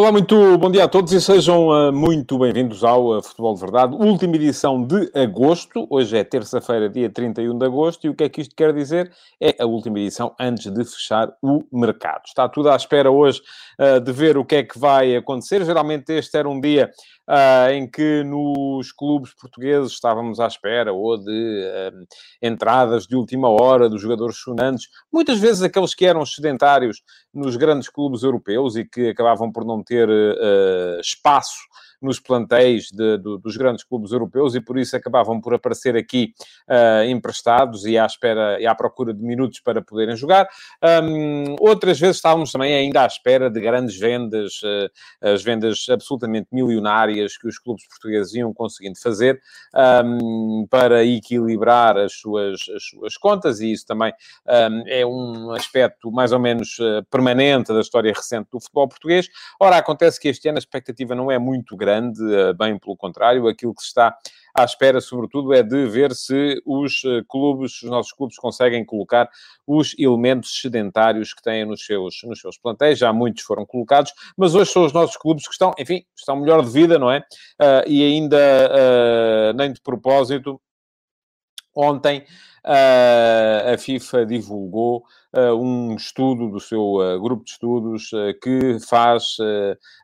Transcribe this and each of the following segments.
Olá, muito bom dia a todos e sejam uh, muito bem-vindos ao uh, Futebol de Verdade, última edição de agosto. Hoje é terça-feira, dia 31 de agosto, e o que é que isto quer dizer? É a última edição antes de fechar o mercado. Está tudo à espera hoje uh, de ver o que é que vai acontecer. Geralmente este era um dia uh, em que nos clubes portugueses estávamos à espera ou de uh, entradas de última hora dos jogadores sonantes, muitas vezes aqueles que eram sedentários nos grandes clubes europeus e que acabavam por não ter uh, espaço nos plantéis de, dos grandes clubes europeus e por isso acabavam por aparecer aqui uh, emprestados e à espera e à procura de minutos para poderem jogar. Um, outras vezes estávamos também ainda à espera de grandes vendas, uh, as vendas absolutamente milionárias que os clubes portugueses iam conseguindo fazer um, para equilibrar as suas, as suas contas e isso também um, é um aspecto mais ou menos uh, permanente da história recente do futebol português. Ora, acontece que este ano a expectativa não é muito grande grande, eh, bem pelo contrário, aquilo que se está à espera, sobretudo, é de ver se os eh, clubes, os nossos clubes, conseguem colocar os elementos sedentários que têm nos seus, nos seus plantéis. Já muitos foram colocados, mas hoje são os nossos clubes que estão, enfim, estão melhor de vida, não é? Uh, e ainda, uh, nem de propósito, ontem a FIFA divulgou uh, um estudo do seu uh, grupo de estudos que faz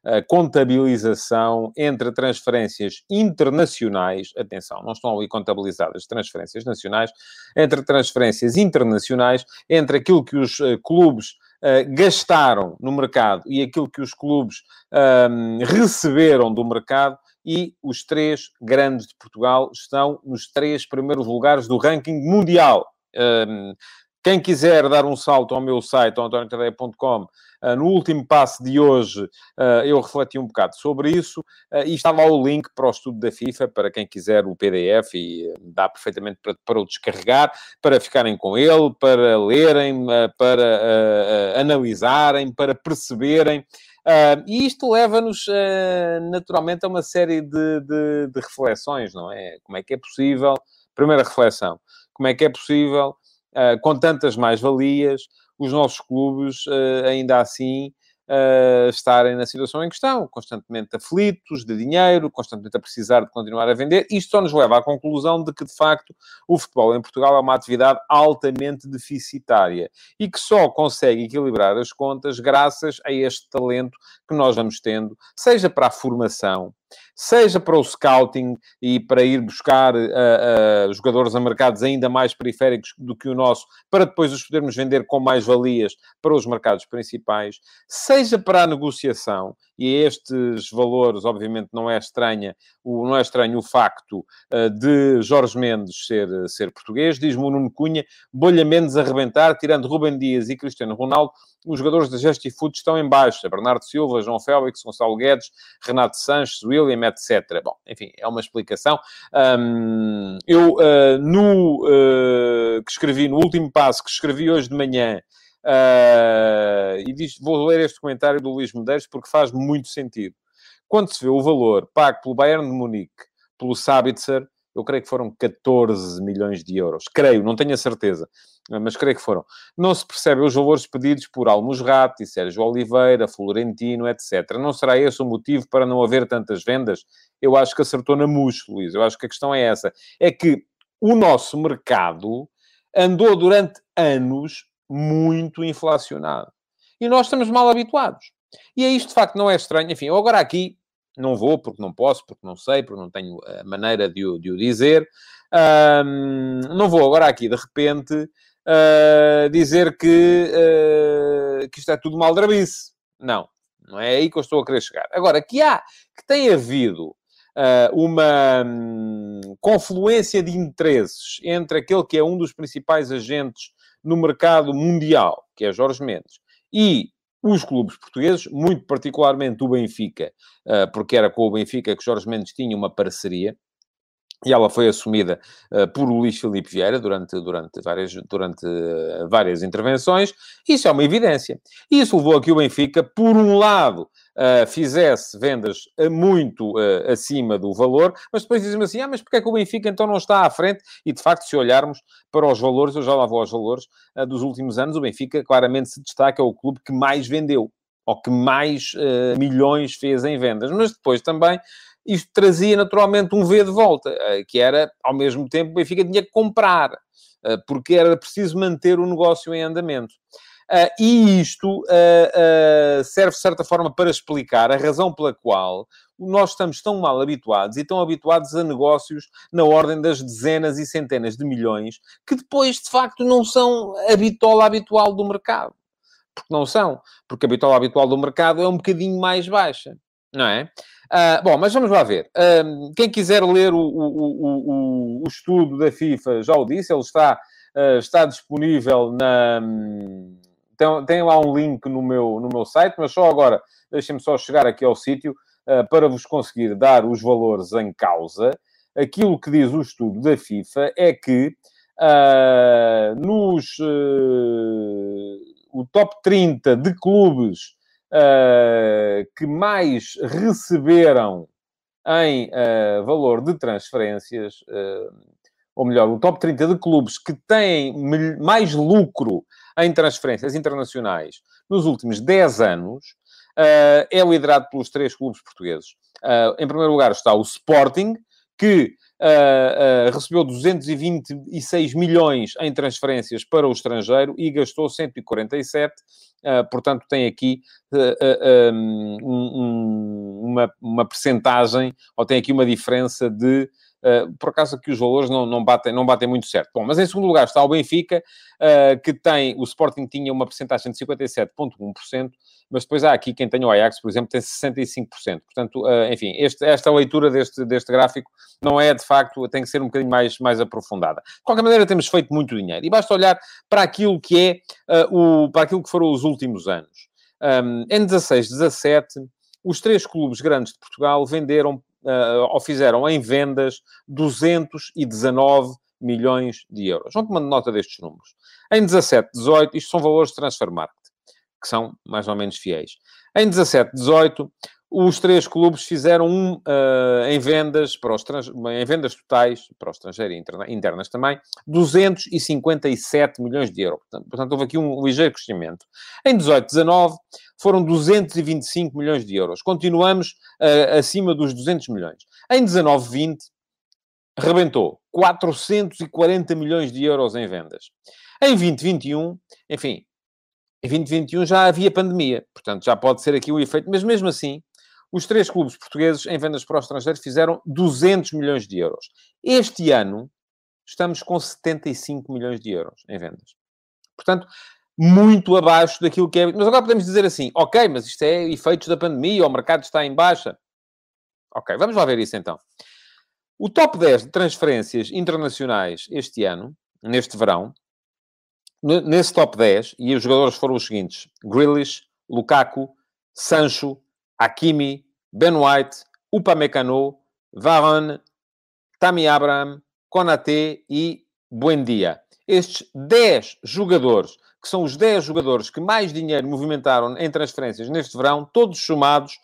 a contabilização entre transferências internacionais, atenção, não estão ali contabilizadas transferências nacionais, entre transferências internacionais, entre aquilo que os clubes Uh, gastaram no mercado e aquilo que os clubes um, receberam do mercado e os três grandes de Portugal estão nos três primeiros lugares do ranking mundial. Um, quem quiser dar um salto ao meu site, antoniotadeia.com, ah, no último passo de hoje ah, eu refleti um bocado sobre isso ah, e está lá o link para o estudo da FIFA, para quem quiser o PDF e dá perfeitamente para, para o descarregar, para ficarem com ele, para lerem, para analisarem, para perceberem Uh, e isto leva-nos, uh, naturalmente, a uma série de, de, de, reflexões, não é? Como é que é possível, primeira reflexão, como é que é possível, uh, com tantas mais-valias, os nossos clubes, ainda assim, uh, estarem na situação em que estão, constantemente aflitos de dinheiro, constantemente a precisar de continuar a vender. Isto só nos leva à conclusão de que, de facto, o futebol em Portugal é uma atividade altamente deficitária e que só consegue equilibrar as contas graças a este talento que nós vamos tendo, seja para a formação, seja para o scouting e para ir buscar uh, uh, jogadores a mercados ainda mais periféricos do que o nosso, para depois os podermos vender com mais valias para os mercados principais, seja para a negociação, e estes valores, obviamente, não é estranha, o, não é estranho o facto uh, de Jorge Mendes ser, ser português, diz-me o Nuno Cunha, bolha Mendes a arrebentar, tirando Rubem Dias e Cristiano Ronaldo, os jogadores da Justifoot estão em baixa, Bernardo Silva, João Félix, Gonçalo Guedes, Renato Sanches, William, etc. Bom, enfim, é uma explicação. Um, eu, uh, no uh, que escrevi, no último passo que escrevi hoje de manhã, Uh, e diz, vou ler este comentário do Luís Medeiros porque faz muito sentido. Quando se vê o valor pago pelo Bayern de Munique, pelo Sabitzer, eu creio que foram 14 milhões de euros. Creio, não tenho a certeza, mas creio que foram. Não se percebe os valores pedidos por Almusrati, Sérgio Oliveira, Florentino, etc. Não será esse o motivo para não haver tantas vendas? Eu acho que acertou na mousse, Luís. Eu acho que a questão é essa. É que o nosso mercado andou durante anos muito inflacionado. E nós estamos mal habituados. E é isto, de facto, não é estranho. Enfim, eu agora aqui não vou, porque não posso, porque não sei, porque não tenho a maneira de o, de o dizer. Um, não vou agora aqui, de repente, uh, dizer que, uh, que isto é tudo maldrabice. Não, não é aí que eu estou a querer chegar. Agora, que há, que tem havido uh, uma um, confluência de interesses entre aquele que é um dos principais agentes no mercado mundial, que é Jorge Mendes, e os clubes portugueses, muito particularmente o Benfica, ah, porque era com o Benfica que Jorge Mendes tinha uma parceria, e ela foi assumida uh, por Luís Filipe Vieira durante, durante, várias, durante uh, várias intervenções. Isso é uma evidência. Isso levou a que o Benfica, por um lado, uh, fizesse vendas muito acima do valor, mas depois dizem assim, ah, mas porquê é que o Benfica então não está à frente? E, de facto, se olharmos para os valores, eu já lá vou aos valores, dos últimos anos, o Benfica claramente se destaca, é o clube que mais vendeu ou que mais milhões fez em vendas. Mas depois também isto trazia naturalmente um V de volta, eh, que era, ao mesmo tempo, o Benfica tinha que comprar, eh, porque era preciso manter o negócio em andamento. Uh, e isto serve, de certa forma, para explicar a razão pela qual nós estamos tão mal habituados e tão habituados a negócios na ordem das dezenas e centenas de milhões, que depois, de facto, não são a bitola habitual do mercado. Porque não são. Porque a bitola habitual do mercado é um bocadinho mais baixa, não é? Uh, bom, mas vamos lá ver. Uh, quem quiser ler o, o, o, o, estudo da FIFA já o disse, ele está, uh, está disponível na. Tem, tem, lá um link no meu, no meu site, mas só agora deixem-me só chegar aqui ao sítio para vos conseguir dar os valores em causa. Aquilo que diz o estudo da FIFA é que nos o top 30 de clubes uh, que mais receberam em uh, valor de transferências, uh, ou melhor, o top 30 de clubes que têm mais lucro em transferências internacionais nos últimos 10 anos, é liderado pelos três clubes portugueses. em primeiro lugar está o Sporting, que uh, uh, recebeu 226 milhões em transferências para o estrangeiro e gastou 147. Uh, portanto, tem aqui um, um, uma, uma percentagem, ou tem aqui uma diferença de Uh, por acaso aqui os valores não, não, batem, não batem muito certo. Bom, mas em segundo lugar está o Benfica, uh, que tem, o Sporting tinha uma percentagem de 57,1%, mas depois há aqui quem tem o Ajax, por exemplo, tem 65%. Portanto, uh, enfim, este, esta leitura deste, deste gráfico não é, de facto, tem que ser um bocadinho mais, mais aprofundada. De qualquer maneira, temos feito muito dinheiro. E basta olhar para aquilo que é, o, para aquilo que foram os últimos anos. Um, em 16, 17, os três clubes grandes de Portugal venderam ou fizeram em vendas 219 milhões de euros. Vamos tomando nota destes números. Em 17, 18, isto são valores de transfer market que são mais ou menos fiéis. Em 17, 18, os três clubes fizeram um uh, em vendas para os em vendas totais para o estrangeiro e interna internas também 257 milhões de euros. Portanto, houve aqui um ligeiro crescimento. Em 18, 19 foram 225 milhões de euros. Continuamos uh, acima dos 200 milhões. Em 19, 20 rebentou 440 milhões de euros em vendas. Em 2021, enfim, em 2021 já havia pandemia, portanto já pode ser aqui o efeito, mas mesmo assim, os três clubes portugueses em vendas para o estrangeiro fizeram 200 milhões de euros. Este ano estamos com 75 milhões de euros em vendas. Portanto, muito abaixo daquilo que é. Mas agora podemos dizer assim, ok, mas isto é efeitos da pandemia, o mercado está em baixa. Ok, vamos lá ver isso então. O top 10 de transferências internacionais este ano, neste verão, nesse top 10, e os jogadores foram os seguintes: Grealish, Lukaku, Sancho, Hakimi, Ben White, Upamecano, Varane, Tammy Abraham, Konaté e Buendia. Estes 10 jogadores, que são os 10 jogadores que mais dinheiro movimentaram em transferências neste verão, todos somados,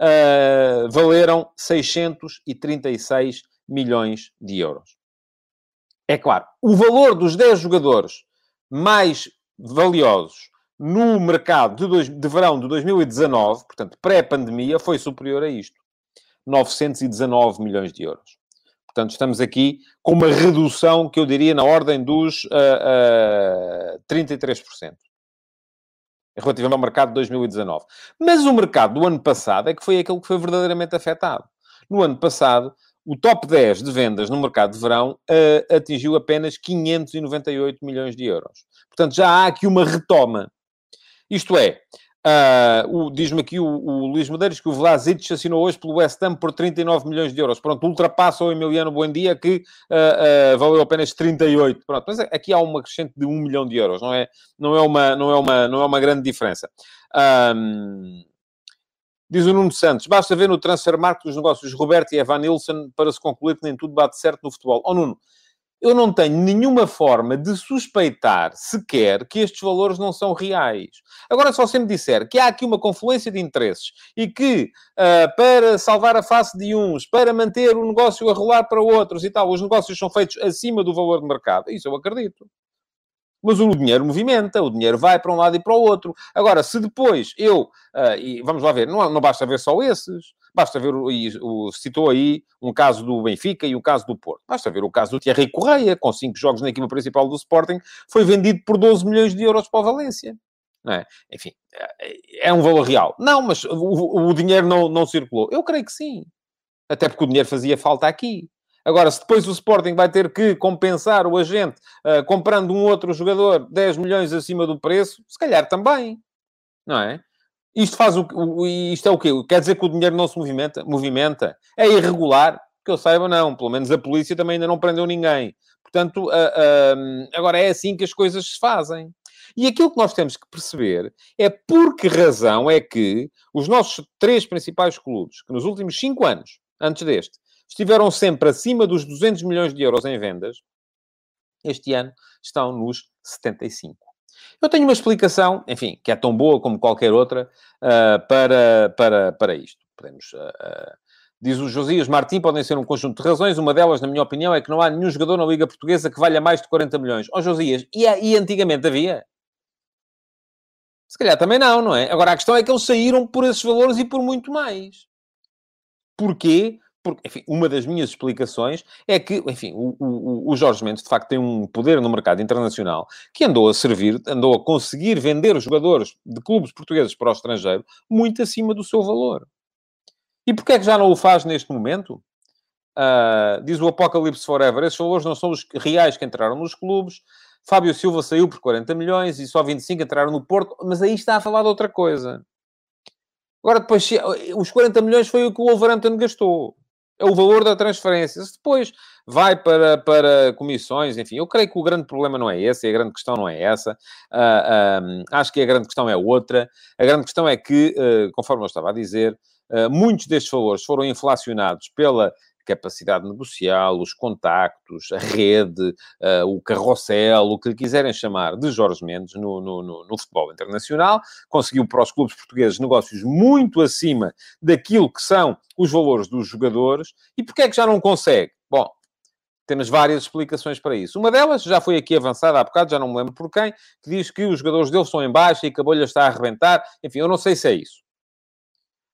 uh, valeram 636 milhões de euros. É claro, o valor dos 10 jogadores mais valiosos no mercado de, dois, de verão de 2019, portanto, pré-pandemia, foi superior a isto. 919 milhões de euros. Portanto, estamos aqui com uma redução que eu diria na ordem dos uh, uh, 33%. Relativamente ao mercado de 2019. Mas o mercado do ano passado é que foi aquele que foi verdadeiramente afetado. No ano passado, o top 10 de vendas no mercado de verão uh, atingiu apenas 598 milhões de euros. Portanto, já há aqui uma retoma. Isto é, uh, diz-me aqui o, o Luís Medeiros que o Vlasic assinou hoje pelo West Ham por 39 milhões de euros. Pronto, ultrapassa o Emiliano Buendia que uh, valeu apenas 38. Pronto, mas aqui há uma crescente de 1 milhão de euros. Não é, não é, uma, não é, uma, não é uma grande diferença. Um, Diz o Nuno Santos, basta ver no transfer market dos negócios Roberto e Evan Nilsson para se concluir que nem tudo bate certo no futebol. Oh Nuno, eu não tenho nenhuma forma de suspeitar sequer que estes valores não são reais. Agora, se você me disser que há aqui uma confluência de interesses e que, uh, para salvar a face de uns, para manter o negócio a rolar para outros e tal, os negócios são feitos acima do valor de mercado, isso eu acredito. Mas o dinheiro movimenta, o dinheiro vai para um lado e para o outro. Agora, se depois eu, uh, e vamos lá ver, não, não basta ver só esses, basta ver, o, o, citou aí um caso do Benfica e o caso do Porto. Basta ver o caso do Thierry Correia, com cinco jogos na equipa principal do Sporting, foi vendido por 12 milhões de euros para o Valência. É? Enfim, é, é um valor real. Não, mas o, o dinheiro não, não circulou. Eu creio que sim. Até porque o dinheiro fazia falta aqui. Agora, se depois o Sporting vai ter que compensar o agente uh, comprando um outro jogador 10 milhões acima do preço, se calhar também, não é? Isto faz o, o isto é o quê? Quer dizer que o dinheiro não se movimenta? Movimenta. É irregular? Que eu saiba, não. Pelo menos a polícia também ainda não prendeu ninguém. Portanto, uh, uh, agora é assim que as coisas se fazem. E aquilo que nós temos que perceber é por que razão é que os nossos três principais clubes, que nos últimos cinco anos, antes deste, estiveram sempre acima dos 200 milhões de euros em vendas, este ano estão nos 75. Eu tenho uma explicação, enfim, que é tão boa como qualquer outra, uh, para, para, para isto. Podemos. Uh, diz o Josias Martim, podem ser um conjunto de razões. Uma delas, na minha opinião, é que não há nenhum jogador na Liga Portuguesa que valha mais de 40 milhões. Ó oh, Josias, e, e antigamente havia? Se calhar também não, não é? Agora, a questão é que eles saíram por esses valores e por muito mais. Porquê? Porque, enfim, uma das minhas explicações é que, enfim, o, o, o, Jorge Mendes, de facto, tem um poder no mercado internacional que andou a servir, andou a conseguir vender os jogadores de clubes portugueses para o estrangeiro muito acima do seu valor. E porquê é que já não o faz neste momento? Uh, diz o Apocalipse Forever, esses valores não são os reais que entraram nos clubes. Fábio Silva saiu por 40 milhões e só 25 entraram no Porto, mas aí está a falar de outra coisa. Agora, depois, os 40 milhões foi o que o Wolverhampton gastou o valor da transferência. Se depois vai para, para comissões, enfim, eu creio que o grande problema não é esse, a grande questão não é essa. Uh, acho que a grande questão é outra. A grande questão é que, uh, conforme eu estava a dizer, muitos destes valores foram inflacionados pela capacidade negocial, os contactos, a rede, uh, o carrossel, o que lhe quiserem chamar de Jorge Mendes no, no, no, no, futebol internacional. Conseguiu para os clubes portugueses negócios muito acima daquilo que são os valores dos jogadores. E porquê é que já não consegue? Bom, temos várias explicações para isso. Uma delas já foi aqui avançada há bocado, já não me lembro por quem, que diz que os jogadores dele estão em baixa e que a bolha está a arrebentar. Enfim, eu não sei se é isso.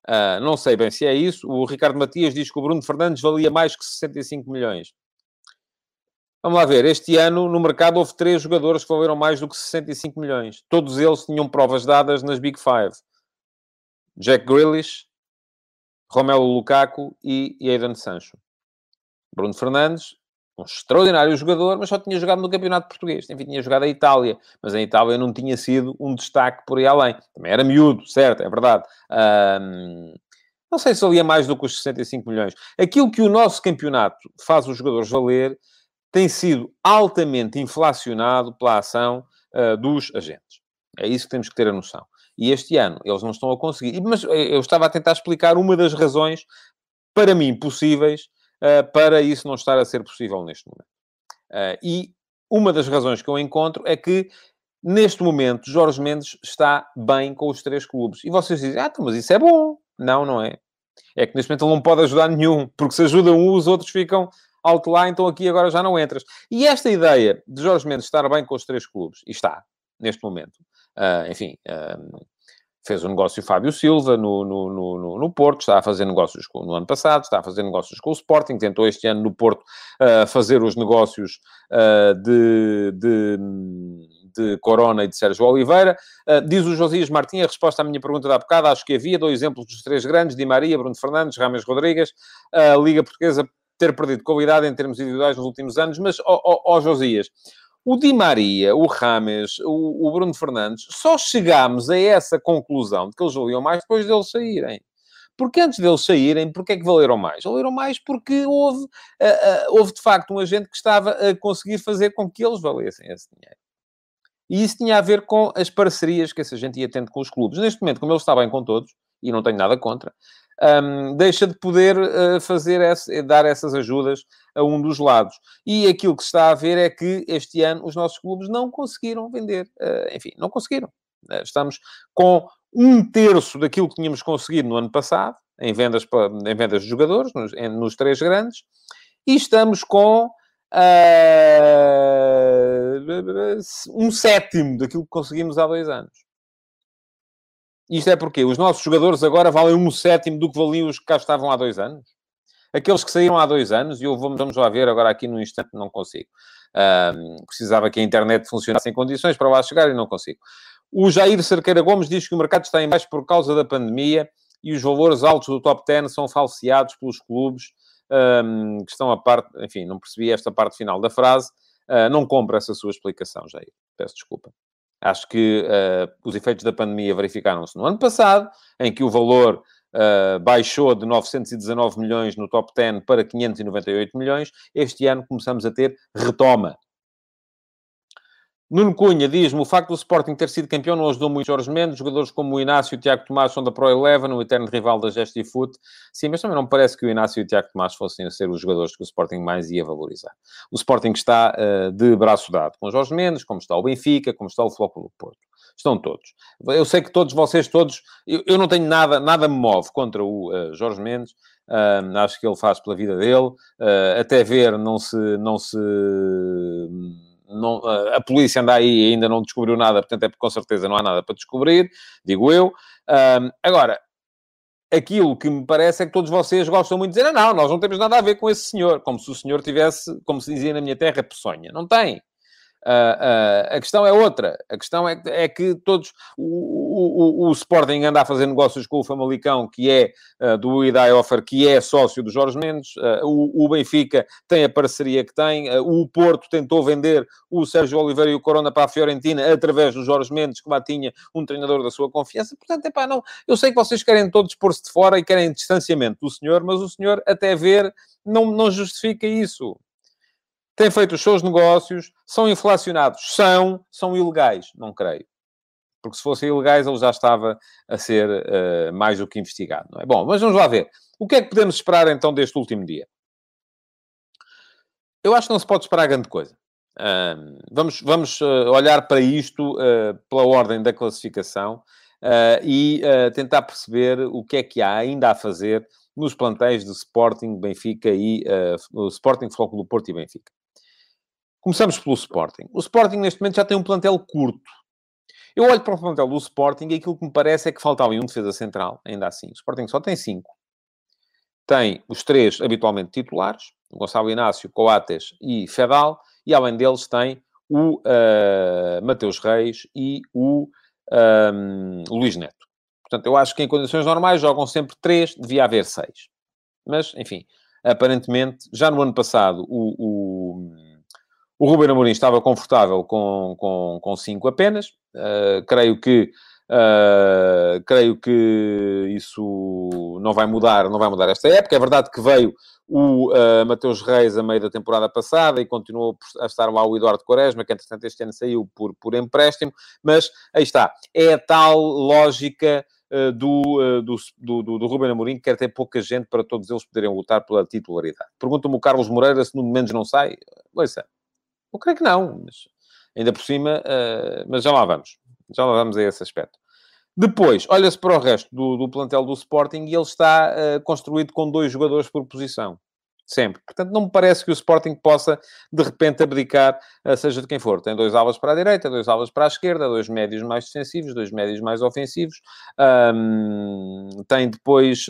Uh, não sei bem se é isso. O Ricardo Matias diz que o Bruno Fernandes valia mais que 65 milhões. Vamos lá ver. Este ano, no mercado, houve três jogadores que valeram mais do que 65 milhões. Todos eles tinham provas dadas nas Big Five. Jack Grealish, Romelu Lukaku e Aidan Sancho. Bruno Fernandes um extraordinário jogador, mas só tinha jogado no Campeonato Português. Enfim, tinha jogado a Itália, mas a Itália não tinha sido um destaque por aí além. Também era miúdo, certo, é verdade. Um, não sei se valia mais do que os 65 milhões. Aquilo que o nosso campeonato faz os jogadores valer tem sido altamente inflacionado pela ação uh, dos agentes. É isso que temos que ter a noção. E este ano eles não estão a conseguir. Mas eu estava a tentar explicar uma das razões, para mim, possíveis para isso não estar a ser possível neste momento. Uh, e uma das razões que eu encontro é que, neste momento, Jorge Mendes está bem com os três clubes. E vocês dizem, ah, então, mas isso é bom. Não, não é. É que neste momento ele não pode ajudar nenhum, porque se ajuda um, os outros ficam alto lá, então aqui agora já não entras. E esta ideia de Jorge Mendes estar bem com os três clubes, e está, neste momento, uh, enfim, uh, fez o um negócio Fábio Silva no, no, no, no, Porto, está a fazer negócios com, no ano passado, está a fazer negócios com o Sporting, tentou este ano no Porto uh, fazer os negócios uh, de, de, de, Corona e de Sérgio Oliveira. Uh, diz o Josias Martins, a resposta à minha pergunta da bocada, acho que havia, dois exemplos dos três grandes, Di Maria, Bruno Fernandes, Rames Rodrigues, a Liga Portuguesa ter perdido qualidade em termos individuais nos últimos anos, mas, ó oh, oh, oh, Josias, o Di Maria, o Rames, o, o, Bruno Fernandes, só chegámos a essa conclusão de que eles valiam mais depois deles saírem. Porque antes deles saírem, porque é que valeram mais? Valeram mais porque houve, uh, uh, houve de facto um agente que estava a conseguir fazer com que eles valessem esse dinheiro. E isso tinha a ver com as parcerias que essa gente ia tendo com os clubes. Neste momento, como ele está bem com todos, e não tenho nada contra, um, deixa de poder uh, fazer essa, dar essas ajudas a um dos lados. E aquilo que se está a ver é que este ano os nossos clubes não conseguiram vender. Uh, enfim, não conseguiram. Uh, estamos com um terço daquilo que tínhamos conseguido no ano passado, em vendas, em vendas de jogadores, nos, em, nos três grandes, e estamos com um sétimo daquilo que conseguimos há dois anos. Isto é porque os nossos jogadores agora valem um sétimo do que valiam os que cá estavam há dois anos. Aqueles que saíram há dois anos, e eu vamos, vamos lá ver agora aqui no instante, não consigo. Um, precisava que a internet funcionasse em condições para lá chegar e não consigo. O Jair Cerqueira Gomes diz que o mercado está em baixo por causa da pandemia e os valores altos do top 10 são falseados pelos clubes um, que estão a parte... Enfim, não percebi esta parte final da frase. Uh, não compro essa sua explicação, Jair. Peço desculpa. Acho que uh, os efeitos da pandemia verificaram-se no ano passado, em que o valor uh, baixou de 919 milhões no top 10 para 598 milhões. Este ano começamos a ter retoma. Nuno Cunha diz-me o facto do Sporting ter sido campeão não ajudou muito Jorge Mendes. Jogadores como o Inácio e o Tiago Tomás são da Pro Eleven, o eterno rival da Gesti Foot. Sim, mas também não parece que o Inácio e o Tiago Tomás fossem a ser os jogadores que o Sporting mais ia valorizar. O Sporting está uh, de braço dado com Jorge Mendes, como está o Benfica, como está o Flóculo Porto. Estão todos. Eu sei que todos vocês, todos... Eu, eu não tenho nada, nada me move contra o uh, Jorge Mendes. Uh, acho que ele faz pela vida dele. até ver, não se... Não se não, a polícia anda aí e ainda não descobriu nada, portanto é porque com certeza não há nada para descobrir, digo eu. Um, agora, aquilo que me parece é que todos vocês gostam muito de dizer, não, nós não temos nada a ver com esse senhor, como se o senhor tivesse, como se dizia na minha terra, peçonha. Não tem. Uh, uh, a questão é outra. A questão é, é que todos... O, o, o, Sporting anda a fazer negócios com o Famalicão, que é uh, do Idai Offer, que é sócio do Jorge Mendes. O, o, Benfica tem a parceria que tem. o Porto tentou vender o Sérgio Oliveira e o Corona para a Fiorentina através do Jorge Mendes, que lá tinha um treinador da sua confiança. Portanto, epá, não... Eu sei que vocês querem todos pôr-se de fora e querem distanciamento do senhor, mas o senhor, até ver, não, não justifica isso têm feito os seus negócios, são inflacionados, são, são ilegais, não creio. Porque se fossem ilegais, ele já estava a ser uh, mais do que investigado, não é? Bom, mas vamos lá ver. O que é que podemos esperar então deste último dia? Eu acho que não se pode esperar grande coisa. Uh, vamos vamos uh, olhar para isto eh, pela ordem da classificação e tentar perceber o que é que há ainda a fazer nos plantéis de Sporting, Benfica e uh, Sporting, Futebol do Porto e Benfica. Começamos pelo Sporting. O Sporting, neste momento, já tem um plantel curto. Eu olho para o plantel do Sporting e aquilo que me parece é que falta ali um defesa central, ainda assim. O Sporting só tem cinco. Tem os três habitualmente titulares, Gonçalo Inácio, Coates e Fedal, e além deles tem o uh, Mateus Reis e o um, Luís Neto. Portanto, eu acho que em condições normais jogam sempre três, devia haver seis. Mas, enfim, aparentemente, já no ano passado, o, o o Ruben Amorim estava confortável com, com, com cinco apenas. Uh, creio que uh, creio que isso não vai mudar, não vai mudar esta época. É verdade que veio o uh, Mateus Reis a meio da temporada passada e continuou a estar lá o Eduardo Quaresma, que entretanto este ano saiu por, por empréstimo, mas aí está. É a tal lógica do, do, do, do, Ruben Amorim que quer ter pouca gente para todos eles poderem lutar pela titularidade. Pergunta-me o Carlos Moreira se no menos não sai. Ouça, eu creio que não, mas ainda por cima, uh, mas já lá vamos. Já lá vamos a esse aspecto. Depois, olha-se para o resto do, do, plantel do Sporting e ele está uh, construído com dois jogadores por posição. Sempre. Portanto, não me parece que o Sporting possa, de repente, abdicar, uh, seja de quem for. Tem dois alas para a direita, dois alas para a esquerda, dois médios mais defensivos, dois médios mais ofensivos. Um, tem depois...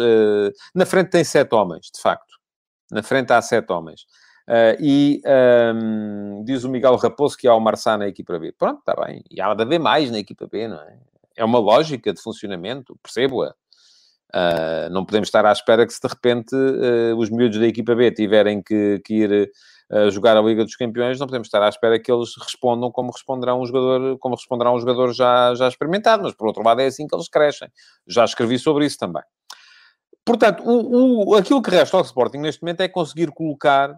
Na frente tem sete homens, de facto. Na frente há sete homens. Uh, e um, diz o Miguel Raposo que há o Marçá na equipa B. Pronto, está bem. E há de haver mais na equipa B, não é? É uma lógica de funcionamento, percebo-a. Uh, não podemos estar à espera que se de repente uh, os miúdos da equipa B tiverem que, que ir jogar a Liga dos Campeões, não podemos estar à espera que eles respondam como responderá um jogador, como responderá um jogador já, já experimentado, mas por outro lado é assim que eles crescem. Já escrevi sobre isso também. Portanto, o, o, aquilo que resta ao Sporting neste momento é conseguir colocar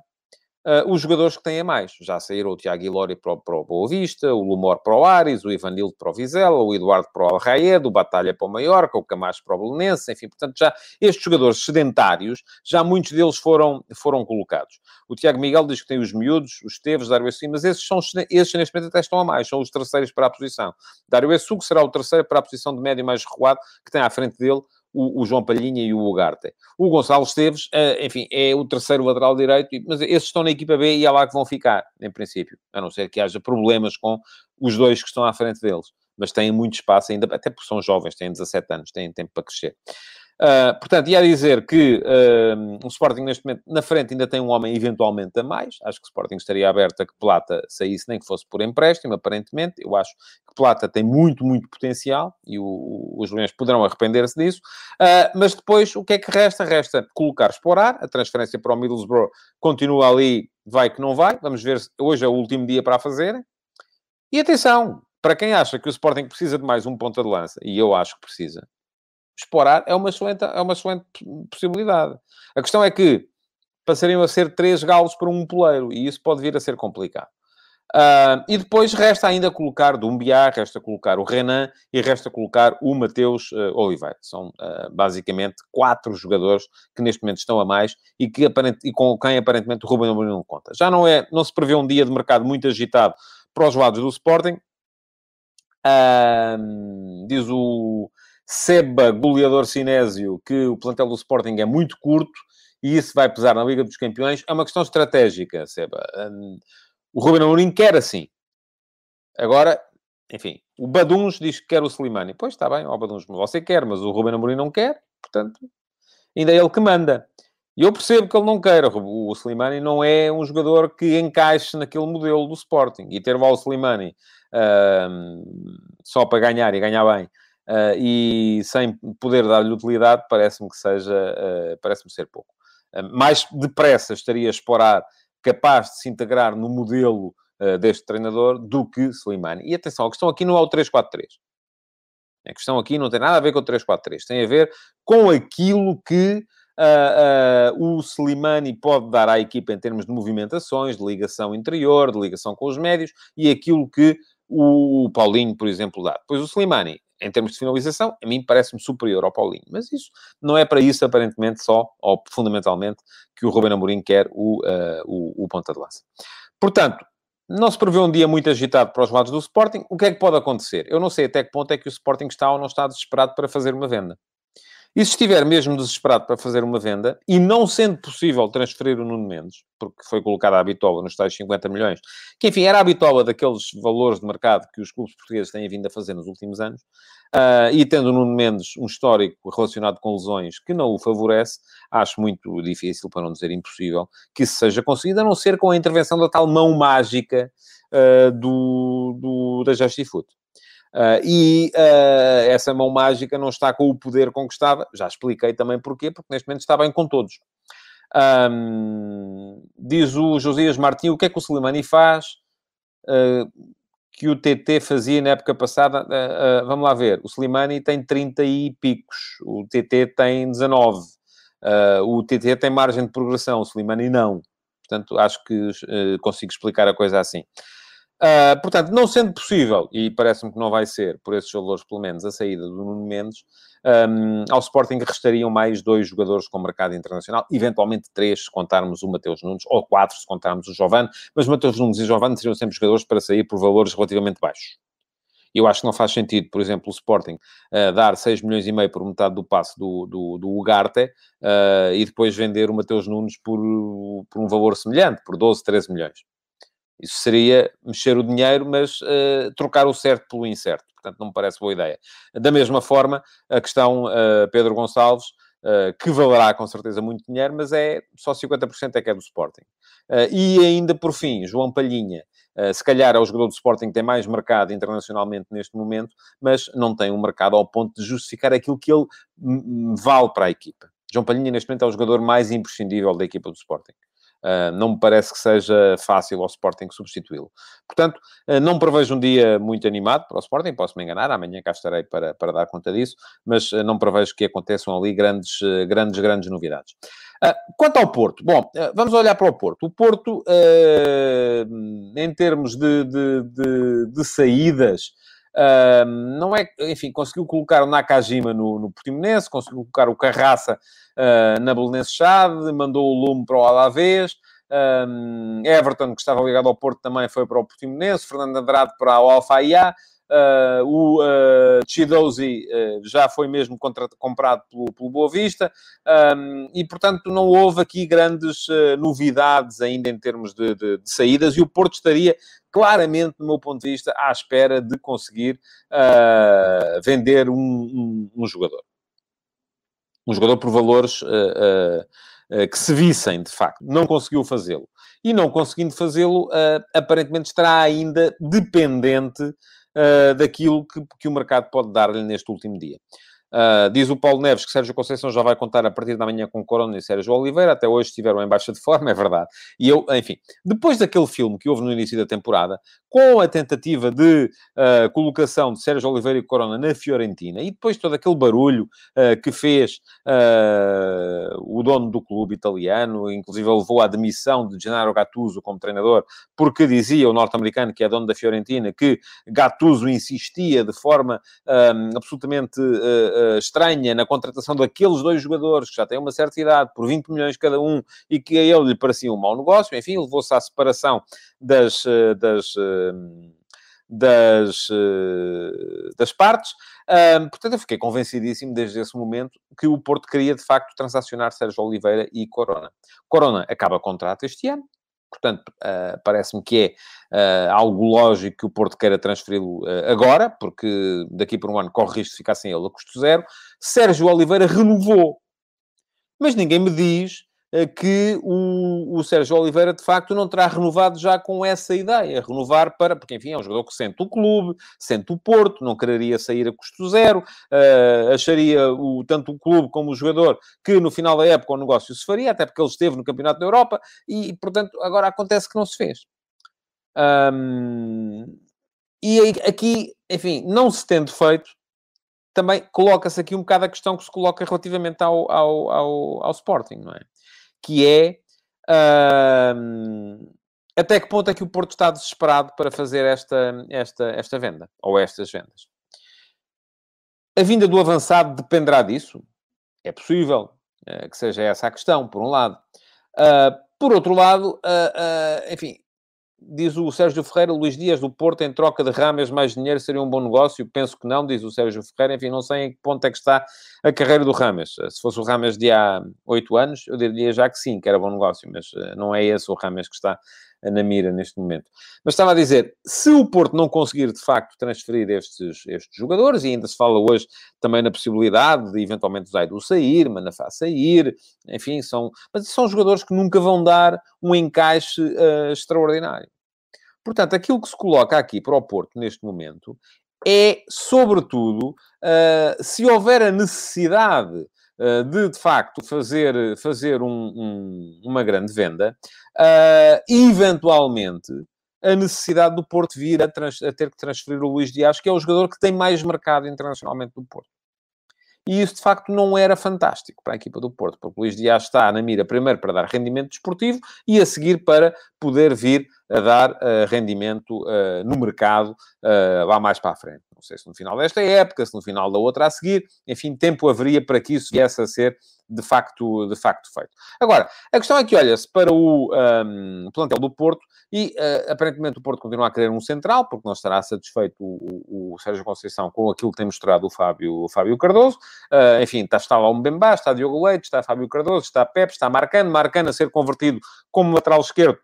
uh, os jogadores que têm a mais. Já saíram o Tiago Ilori para, para o Boa Vista, o Lumor para o Ares, o Ivanildo para o Vizela, o Eduardo para o Alraed, o Batalha para o Maiorca, o Camacho para o Belenense, enfim, portanto, já estes jogadores sedentários, já muitos deles foram, foram colocados. O Tiago Miguel diz que tem os miúdos, os Teves, Dário Essu, mas esses, são, esses neste momento até estão a mais, são os terceiros para a posição. Dário Essu, que será o terceiro para a posição de médio mais recuado, que tem à frente dele o, o, João Palhinha e o Ugarte. O Gonçalo Esteves, uh, enfim, é o terceiro lateral direito, mas esses estão na equipa B e é lá que vão ficar, em princípio. A não ser que haja problemas com os dois que estão à frente deles. Mas têm muito espaço ainda, até porque são jovens, têm 17 anos, têm tempo para crescer. Uh, portanto, ia dizer que uh, o Sporting neste momento na frente ainda tem um homem eventualmente a mais. Acho que o Sporting estaria aberto a que Plata saísse, nem que fosse por empréstimo, aparentemente. Eu acho que Plata tem muito, muito potencial e o, o, os Leões poderão arrepender-se disso. Uh, mas depois, o que é que resta? Resta colocar explorar. A transferência para o Middlesbrough continua ali, vai que não vai. Vamos ver se hoje é o último dia para a fazerem. E atenção, para quem acha que o Sporting precisa de mais um ponta de lança, e eu acho que precisa, explorar é uma excelente, é uma excelente possibilidade. A questão é que passariam a ser três galos para um poleiro e isso pode vir a ser complicado. Uh, e depois resta ainda colocar Dumbiá, resta colocar o Renan e resta colocar o Mateus uh, Oliveira. São uh, basicamente quatro jogadores que neste momento estão a mais e, que aparent... e com quem aparentemente o Ruben Amorim não conta. Já não, é, não se prevê um dia de mercado muito agitado para os lados do Sporting. diz o Seba, goleador cinésio, que o plantel do Sporting é muito curto e isso vai pesar na Liga dos Campeões. É uma questão estratégica, Seba. Um, o Ruben Amorim quer assim. Agora, enfim, o Baduns diz que quer o Slimani. Pois está bem, o Baduns, você quer, mas o Ruben Amorim não quer, portanto, ainda é ele que manda. E eu percebo que ele não queira. O Slimani não é um jogador que encaixe naquele modelo do Sporting. E ter o Slimani uh, só para ganhar e ganhar bem uh, e sem poder dar-lhe utilidade, parece-me que seja, uh, parece-me ser pouco. Uh, mais depressa estaria a explorar capaz de se integrar no modelo deste treinador do que Slimani. E atenção, a questão aqui não é o 3-4-3. A questão aqui não tem nada a ver com o 3-4-3. Tem a ver com aquilo que Uh, uh, o Slimani pode dar à equipa em termos de movimentações, de ligação interior, de ligação com os médios, e aquilo que o Paulinho, por exemplo, dá. Pois o Slimani em termos de finalização, a mim parece-me superior ao Paulinho. Mas isso não é para isso, aparentemente, só, ou fundamentalmente, que o Ruben Amorim quer o, uh, o, o ponta de lança. Portanto, não se prevê um dia muito agitado para os lados do Sporting. O que é que pode acontecer? Eu não sei até que ponto é que o Sporting está ou não está desesperado para fazer uma venda. E se estiver mesmo desesperado para fazer uma venda, e não sendo possível transferir o Nuno Mendes, porque foi colocada a bitola nos tais 50 milhões, que enfim era a bitola daqueles valores de mercado que os clubes portugueses têm vindo a fazer nos últimos anos, uh, e tendo o Nuno Mendes um histórico relacionado com lesões que não o favorece, acho muito difícil, para não dizer impossível, que isso seja conseguido, a não ser com a intervenção da tal mão mágica uh, do, do, da Justifoot. Uh, e uh, essa mão mágica não está com o poder estava. Já expliquei também porquê, porque neste momento está bem com todos. Um, diz o Josias Martins, o que é que o Slimani faz uh, que o TT fazia na época passada? vamos lá ver. O Slimani tem 30 e picos, o TT tem 19. o TT tem margem de progressão, o Slimani não. Portanto, acho que consigo explicar a coisa assim. Uh, portanto, não sendo possível, e parece-me que não vai ser, por esses valores pelo menos, a saída do Nuno Mendes, um, ao Sporting restariam mais dois jogadores com mercado internacional, eventualmente três, se contarmos o Mateus Nunes, ou quatro, se contarmos o Giovane, mas Mateus Nunes e Giovane seriam sempre jogadores para sair por valores relativamente baixos. Eu acho que não faz sentido, por exemplo, o Sporting uh, dar 6 milhões e meio por metade do passe do, do, do Ugarte uh, e depois vender o Mateus Nunes por, por um valor semelhante, por 12, 13 milhões. Isso seria mexer o dinheiro, mas uh, trocar o certo pelo incerto. Portanto, não me parece boa ideia. Da mesma forma, a questão uh, Pedro Gonçalves, uh, que valerá com certeza muito dinheiro, mas é só 50% é que é do Sporting. e ainda por fim, João Palhinha. se calhar é o jogador do Sporting que tem mais mercado internacionalmente neste momento, mas não tem um mercado ao ponto de justificar aquilo que ele vale para a equipa. João Palhinha, neste momento, é o jogador mais imprescindível da equipa do Sporting. Uh, não me parece que seja fácil ao Sporting substituí-lo. Portanto, uh, não prevejo um dia muito animado para o Sporting, posso me enganar, amanhã cá estarei para, para dar conta disso, mas uh, não prevejo que aconteçam ali grandes, grandes, grandes novidades. quanto ao Porto, bom, vamos olhar para o Porto. O Porto, em termos de, de, de, de saídas, Não é, enfim, conseguiu colocar o Nakajima no, no Portimonense, conseguiu colocar o Carraça uh, na Belenense Chade, mandou o Lume para o Alavés, um, Everton, que estava ligado ao Porto, também foi para o Portimonense, Fernando Andrade para o Alfaia, Uh, o uh, Chidozi uh, já foi mesmo comprado pelo, pelo Boa Vista um, e, portanto, não houve aqui grandes novidades ainda em termos de, de, de, saídas e o Porto estaria claramente, do meu ponto de vista, à espera de conseguir vender um, um, um, jogador. Um jogador por valores que se vissem, de facto. Não conseguiu fazê-lo. E não conseguindo fazê-lo, aparentemente estará ainda dependente daquilo que, que o mercado pode dar-lhe neste último dia. Uh, diz o Paulo Neves que Sérgio Conceição já vai contar a partir da manhã com Corona e Sérgio Oliveira. Até hoje estiveram em baixa de forma, é verdade. E eu, enfim, depois daquele filme que houve no início da temporada, com a tentativa de uh, colocação de Sérgio Oliveira e Corona na Fiorentina, e depois todo aquele barulho uh, que fez o dono do clube italiano, inclusive levou à demissão de Gennaro Gattuso como treinador, porque dizia o norte-americano, que é dono da Fiorentina, que Gattuso insistia de forma absolutamente uh, estranha na contratação daqueles dois jogadores que já têm uma certa idade, por 20 milhões cada um, e que a ele lhe parecia um mau negócio, enfim, levou-se à separação das, eh, das, das, das partes. portanto, eu fiquei convencidíssimo desde esse momento que o Porto queria, de facto, transacionar Sérgio Oliveira e Corona. Corona acaba contrato este ano, Portanto, uh, parece-me que é uh, algo lógico que o Porto queira transferi-lo uh, agora, porque daqui por um ano corre risco de ficar sem ele a custo zero. Sérgio Oliveira renovou. Mas ninguém me diz que o, o Sérgio Oliveira, de facto, não terá renovado já com essa ideia. Renovar para... Porque, enfim, é um jogador que sente o clube, sente o Porto, não quereria sair a custo zero, uh, acharia o, tanto o clube como o jogador que no final da época o negócio se faria, até porque ele esteve no Campeonato da Europa e, portanto, agora acontece que não se fez. Um, e aqui, enfim, não se tendo feito, também coloca-se aqui um bocado a questão que se coloca relativamente ao, ao, ao, ao Sporting, não é? Que é uh, até que ponto é que o Porto está desesperado para fazer esta, esta, esta venda, ou estas vendas. A vinda do avançado dependerá disso? É possível uh, que seja essa a questão, por um lado. Uh, por outro lado, uh, enfim, diz o Sérgio Ferreira, Luís Dias do Porto, em troca de Rames, mais dinheiro seria um bom negócio? Penso que não, diz o Sérgio Ferreira. Enfim, não sei em que ponto é que está a carreira do Rames. Se fosse o Rames de há oito anos, eu diria já que sim, que era bom negócio, mas eh, não é esse o Rames que está na mira neste momento. Mas estava a dizer, se o Porto não conseguir de facto transferir estes, estes jogadores, e ainda se fala hoje também na possibilidade de eventualmente o Zaidu sair, Manafá sair, enfim, são, mas são jogadores que nunca vão dar um encaixe uh, extraordinário. Portanto, aquilo que se coloca aqui para o Porto neste momento é, sobretudo, uh, se houver a necessidade de, de facto, fazer, fazer um, um, uma grande venda, uh, eventualmente a necessidade do Porto vir a, trans, a, ter que transferir o Luís Dias, que é o jogador que tem mais mercado internacionalmente do Porto. E isso, de facto, não era fantástico para a equipa do Porto, porque o Luís Dias está na mira primeiro para dar rendimento desportivo e a seguir para poder vir a dar uh, rendimento uh, no mercado lá mais para a frente. Não sei se no final desta época, se no final da outra a seguir, enfim, tempo haveria para que isso viesse a ser de facto, de facto feito. Agora, a questão é que olha-se para o um, plantel do Porto e uh, aparentemente o Porto continua a querer um central, porque não estará satisfeito o, o, o Sérgio Conceição com aquilo que tem mostrado o Fábio, o Fábio Cardoso. Uh, enfim, está, está lá o Mbemba, está Diogo Leite, está Fábio Cardoso, está Pepe, está Marcano, Marcano a ser convertido como lateral esquerdo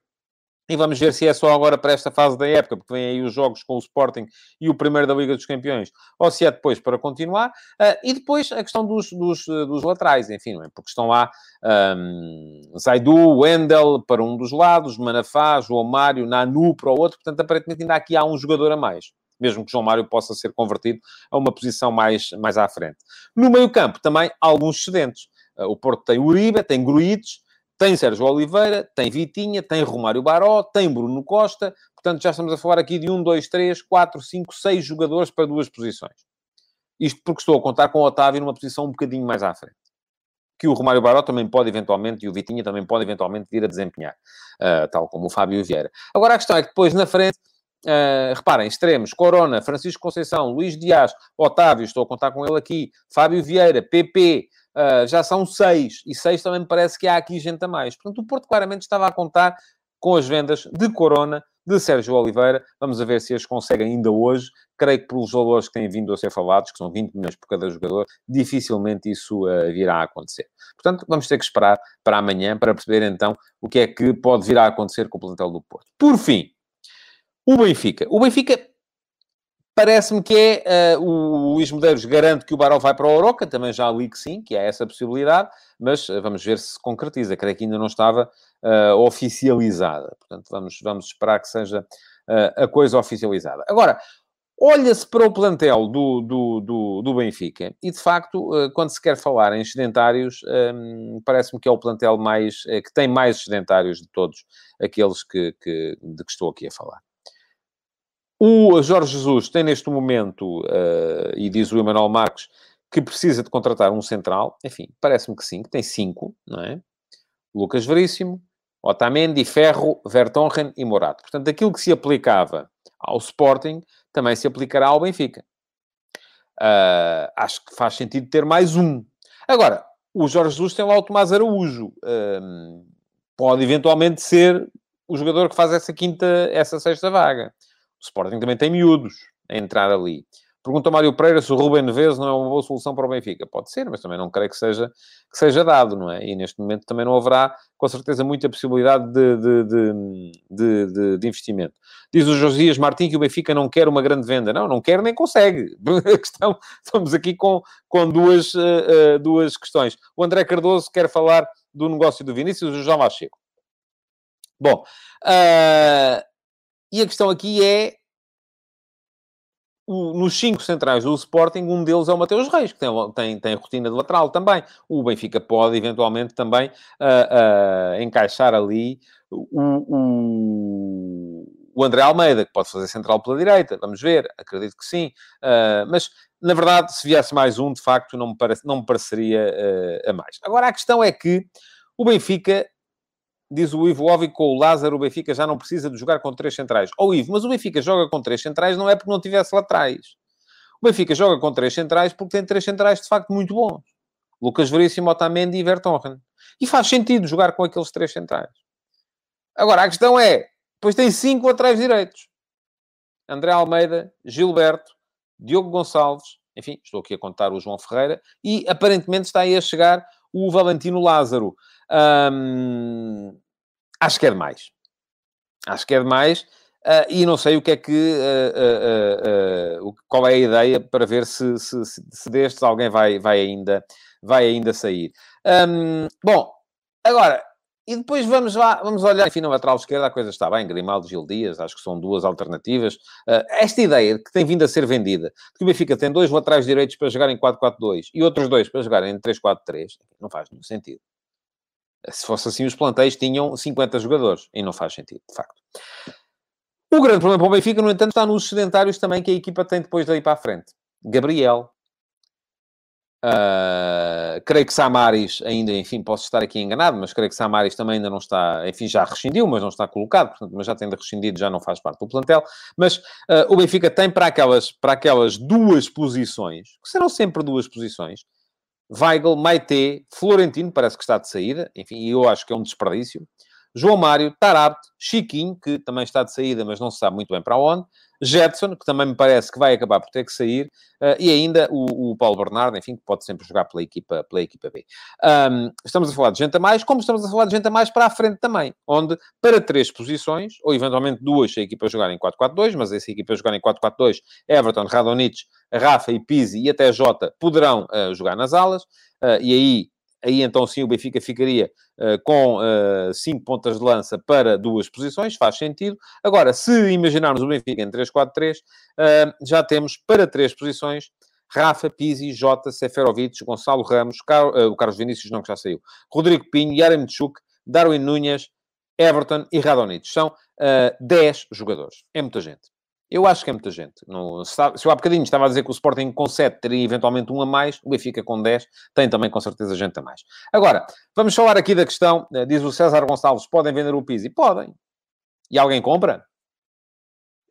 e vamos ver se é só agora para esta fase da época, porque vem aí os jogos com o Sporting e o primeiro da Liga dos Campeões, ou se é depois para continuar. Uh, e depois a questão dos, dos, dos laterais, enfim, é? porque estão lá um, Zaidu, Wendel para um dos lados, Manafá, João Mário, Nanu para o outro. Portanto, aparentemente ainda aqui há um jogador a mais. Mesmo que João Mário possa ser convertido a uma posição mais, mais à frente. No meio campo, também alguns excedentes. O Porto tem Uribe, tem Gruites, tem Sérgio Oliveira, tem Vitinha, tem Romário Baró, tem Bruno Costa. Portanto, já estamos a falar aqui de um, dois, três, quatro, cinco, seis jogadores para duas posições. Isto porque estou a contar com o Otávio numa posição um bocadinho mais à frente. Que o Romário Baró também pode eventualmente, e o Vitinha também pode eventualmente vir a desempenhar. Uh, tal como o Fábio Vieira. Agora, a questão é que depois, na frente, Uh, reparem, extremos, Corona, Francisco Conceição, Luís Dias, Otávio, estou a contar com ele aqui, Fábio Vieira, PP, uh, já são seis, e seis também me parece que há aqui gente a mais. Portanto, o Porto claramente estava a contar com as vendas de Corona, de Sérgio Oliveira. Vamos ver se as consegue ainda hoje. Creio que pelos valores que têm vindo a ser falados, que são 20 milhões por cada jogador, dificilmente isso uh, virá a acontecer. Portanto, vamos ter que esperar para amanhã para perceber então o que é que pode vir a acontecer com o plantel do Porto. Por fim, o Benfica. O Benfica Parece-me que é, uh, o Luís Medeiros garante que o Baró vai para o Oroca, também já li que sim, que há essa possibilidade, mas uh, vamos ver se se concretiza, creio que ainda não estava uh, oficializada. Portanto, vamos, vamos esperar que seja a coisa oficializada. Agora, olha-se para o plantel do, do, do, do, Benfica e, de facto, quando se quer falar em sedentários, um, parece-me que é o plantel mais, que tem mais sedentários de todos aqueles que, que, de que estou aqui a falar. O Jorge Jesus tem neste momento, uh, e diz o Emanuel Marques, que precisa de contratar um central. Enfim, parece-me que sim, que tem cinco, não é? Lucas Veríssimo, Otamendi, Ferro, Vertonghen e Morato. Portanto, aquilo que se aplicava ao Sporting também se aplicará ao Benfica. Uh, acho que faz sentido ter mais um. Agora, o Jorge Jesus tem lá o Tomás Araújo. Uh, pode eventualmente ser o jogador que faz essa quinta, essa sexta vaga. O Sporting também tem miúdos a entrar ali. Pergunta Mário Pereira se o Ruben Neves não é uma boa solução para o Benfica. Pode ser, mas também não creio que seja, que seja dado, não é? E neste momento também não haverá, com certeza, muita possibilidade de, de, de, de, investimento. Diz o Josias Martins que o Benfica não quer uma grande venda. Não, não quer nem consegue. Estamos aqui com, com duas, uh, duas questões. O André Cardoso quer falar do negócio do Vinícius e o João Macheco. Bom, uh, e a questão aqui é o, nos cinco centrais do Sporting, um deles é o Mateus Reis, que tem, tem, tem rotina de lateral também. O Benfica pode, eventualmente, também uh, uh, encaixar ali o, o, o, André Almeida, que pode fazer central pela direita. Vamos ver, acredito que sim. Uh, mas, na verdade, se viesse mais um, de facto, não me, parece, não me pareceria a mais. Agora, a questão é que o Benfica diz o Ivo Óbvio, com o Lázaro, o Benfica já não precisa de jogar com três centrais. Ou oh, Ivo, mas o Benfica joga com três centrais não é porque não tivesse laterais. O Benfica joga com três centrais porque tem três centrais de facto muito bons. Lucas Veríssimo, Otamendi e Vertonghen. E faz sentido jogar com aqueles três centrais. Agora, a questão é, depois tem cinco laterais direitos. André Almeida, Gilberto, Diogo Gonçalves, enfim, estou aqui a contar o João Ferreira, e aparentemente está aí a chegar o Valentino Lázaro. Hum, acho que é demais. Acho que é demais. Uh, e não sei o que é que. Uh, uh, qual é a ideia para ver se, se, se, destes alguém vai, vai, ainda, vai ainda sair. Um, bom, agora. E depois vamos lá, vamos olhar, enfim, na lateral esquerda a coisa está bem, Grimaldo, Gil Dias, acho que são duas alternativas. esta ideia que tem vindo a ser vendida, que o Benfica tem dois laterais direitos para jogar em 4-4-2 e outros dois para jogar em 3-4-3, não faz nenhum sentido. Se fosse assim, os plantéis tinham 50 jogadores. E não faz sentido, de facto. O grande problema para o Benfica, no entanto, está nos sedentários também que a equipa tem depois daí para a frente. Gabriel. Uh, creio que Samaris ainda, enfim, posso estar aqui enganado, mas creio que Samaris também ainda não está, enfim, já rescindiu, mas não está colocado, portanto, mas já tendo rescindido, já não faz parte do plantel. Mas uh, o Benfica tem para aquelas, para aquelas duas posições, que serão sempre duas posições, Weigl, Maite, Florentino, parece que está de saída, enfim, eu acho que é um desperdício. João Mário, Tarabt, Chiquinho, que também está de saída, mas não se sabe muito bem para onde. Jetson, que também me parece que vai acabar por ter que sair, uh, e ainda o, o, Paulo Bernardo, enfim, que pode sempre jogar pela equipa, pela equipa B. Um, estamos a falar de gente a mais, como estamos a falar de gente a mais para a frente também, onde para três posições, ou eventualmente duas, se a equipa jogar em 4-4-2, mas se a equipa jogar em 4-4-2, Everton, Radonich, Rafa e Pizzi e até Jota poderão uh, jogar nas alas, uh, e aí aí então sim o Benfica ficaria uh, com uh, cinco pontas de lança para duas posições, faz sentido. Agora, se imaginarmos o Benfica em 3-4-3, uh, eh, já temos para três posições Rafa, Pizzi, Jota, Seferovic, Gonçalo Ramos, Car o Carlos Vinícius, não que já saiu, Rodrigo Pinho, Yaremchuk, Darwin Núñez, Everton e Radonich. São uh, 10 jogadores. É muita gente. Eu acho que é muita gente. Não, se, se eu há bocadinho estava a dizer que o Sporting com 7 teria eventualmente um a mais, o Benfica com 10 tem também com certeza gente a mais. Agora, vamos falar aqui da questão, eh, diz o César Gonçalves, podem vender o Pizzi? Podem. E alguém compra?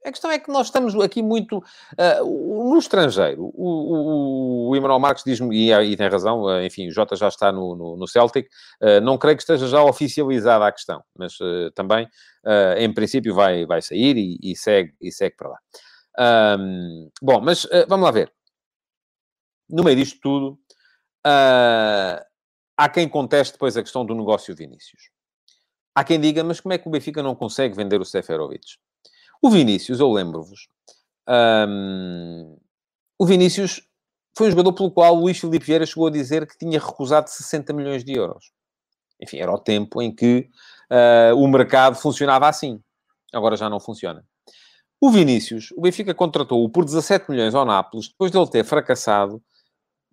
A questão é que nós estamos aqui muito uh, no estrangeiro. O, o, o Emanuel Marques diz-me, e, e, tem razão, uh, enfim, o Jota já está no, no, no Celtic. Uh, não creio que esteja já oficializada a questão, mas também, em princípio, vai, vai sair e, e, segue, e segue para lá. Um, bom, mas vamos lá ver. No meio disto tudo, há quem conteste depois a questão do negócio Vinícius. Há quem diga, mas como é que o Benfica não consegue vender o Seferovic? O Vinícius, eu lembro-vos, um, o Vinícius foi um jogador pelo qual o Luís Filipe Vieira chegou a dizer que tinha recusado 60 milhões de euros. Enfim, era o tempo em que uh, o mercado funcionava assim. Agora já não funciona. O Vinícius, o Benfica contratou-o por 17 milhões ao Nápoles, depois de ele ter fracassado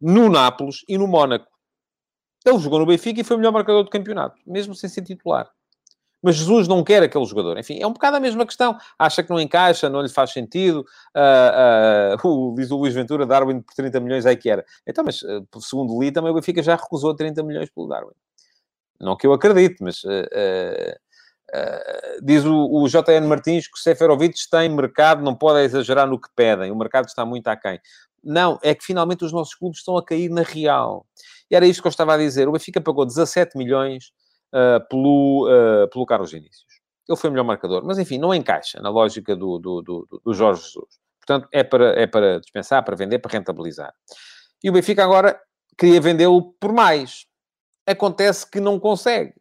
no Nápoles e no Mónaco. Ele jogou no Benfica e foi o melhor marcador do campeonato, mesmo sem ser titular mas Jesus não quer aquele jogador. Enfim, é um bocado a mesma questão. Acha que não encaixa, não lhe faz sentido. Uh, uh, o, diz o Luís Ventura, Darwin por 30 milhões é que era. Então, mas uh, segundo li, também o Benfica já recusou 30 milhões pelo Darwin. Não que eu acredite, mas diz o, o, JN Martins que o Seferovic tem mercado, não pode exagerar no que pedem. O mercado está muito aquém. Não, é que finalmente os nossos clubes estão a cair na real. E era isto que eu estava a dizer. O Benfica pagou 17 milhões uh, pelo, uh, pelo Carlos Vinícius. Ele foi o melhor marcador, mas enfim, não encaixa na lógica do, do, do, do Jorge Jesus. Portanto, é para, é para dispensar, para vender, para rentabilizar. E o Benfica agora queria vendê-lo por mais. Acontece que não consegue.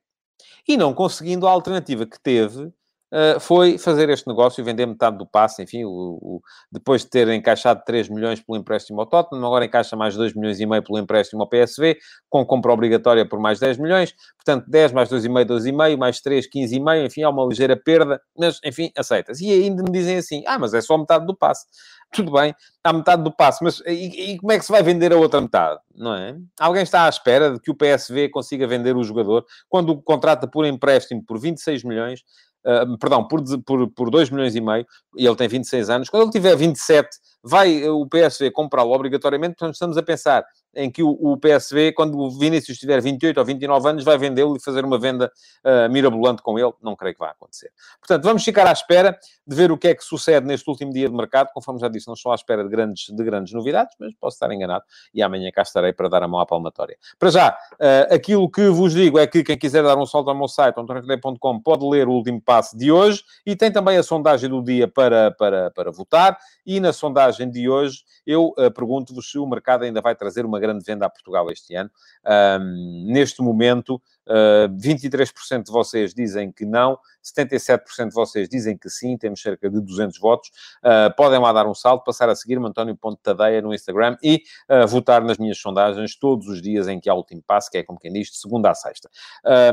E não conseguindo, a alternativa que teve uh, foi fazer este negócio vender metade do passe. Enfim, o, o, depois de ter encaixado 3 milhões pelo empréstimo ao Tottenham, agora encaixa mais 2 milhões e meio pelo empréstimo ao PSV, com compra obrigatória por mais 10 milhões. Portanto, 10 mais 2,5, 2,5, mais 3, 15,5. Enfim, há uma ligeira perda, mas, enfim, aceita-se. E ainda me dizem assim, ah, mas é só metade do passe tudo bem, há metade do passe, mas e, e, como é que se vai vender a outra metade? Não é? Alguém está à espera de que o PSV consiga vender o jogador quando o contrata por empréstimo por 26 milhões uh, perdão, por, por, por 2 milhões e meio, e ele tem 26 anos, quando ele tiver 27, vai o PSV comprá-lo obrigatoriamente, portanto estamos a pensar em que o, PSV, quando o Vinícius tiver 28 ou 29 anos, vai vendê-lo e fazer uma venda uh, mirabolante com ele. Não creio que vá acontecer. Portanto, vamos ficar à espera de ver o que é que sucede neste último dia de mercado. Conforme já disse, não estou à espera de grandes, de grandes novidades, mas posso estar enganado e amanhã cá estarei para dar a mão à palmatória. Para já, uh, aquilo que vos digo é que quem quiser dar um salto ao meu site, antoniotelei.com, pode ler o último passo de hoje e tem também a sondagem do dia para, para, para votar. E na sondagem de hoje, eu uh, pergunto-vos se o mercado ainda vai trazer uma grande venda a Portugal este ano. Um, neste momento, Uh, 23% de vocês dizem que não, 77% de vocês dizem que sim, temos cerca de 200 votos. Uh, podem lá dar um salto, passar a seguir-me, António Tadeia, no Instagram e uh, votar nas minhas sondagens todos os dias em que há o último passo, que é como quem diz, de segunda a sexta.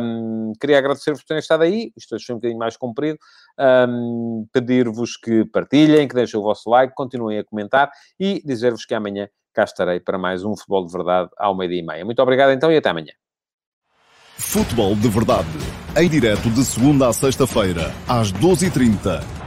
Um, queria agradecer-vos por terem estado aí, isto hoje foi um bocadinho mais comprido. Um, Pedir-vos que partilhem, que deixem o vosso like, continuem a comentar e dizer-vos que amanhã cá estarei para mais um Futebol de Verdade ao meio-dia e meia. Muito obrigado então e até amanhã. Futebol de Verdade, em direto de segunda a sexta-feira, às 12h30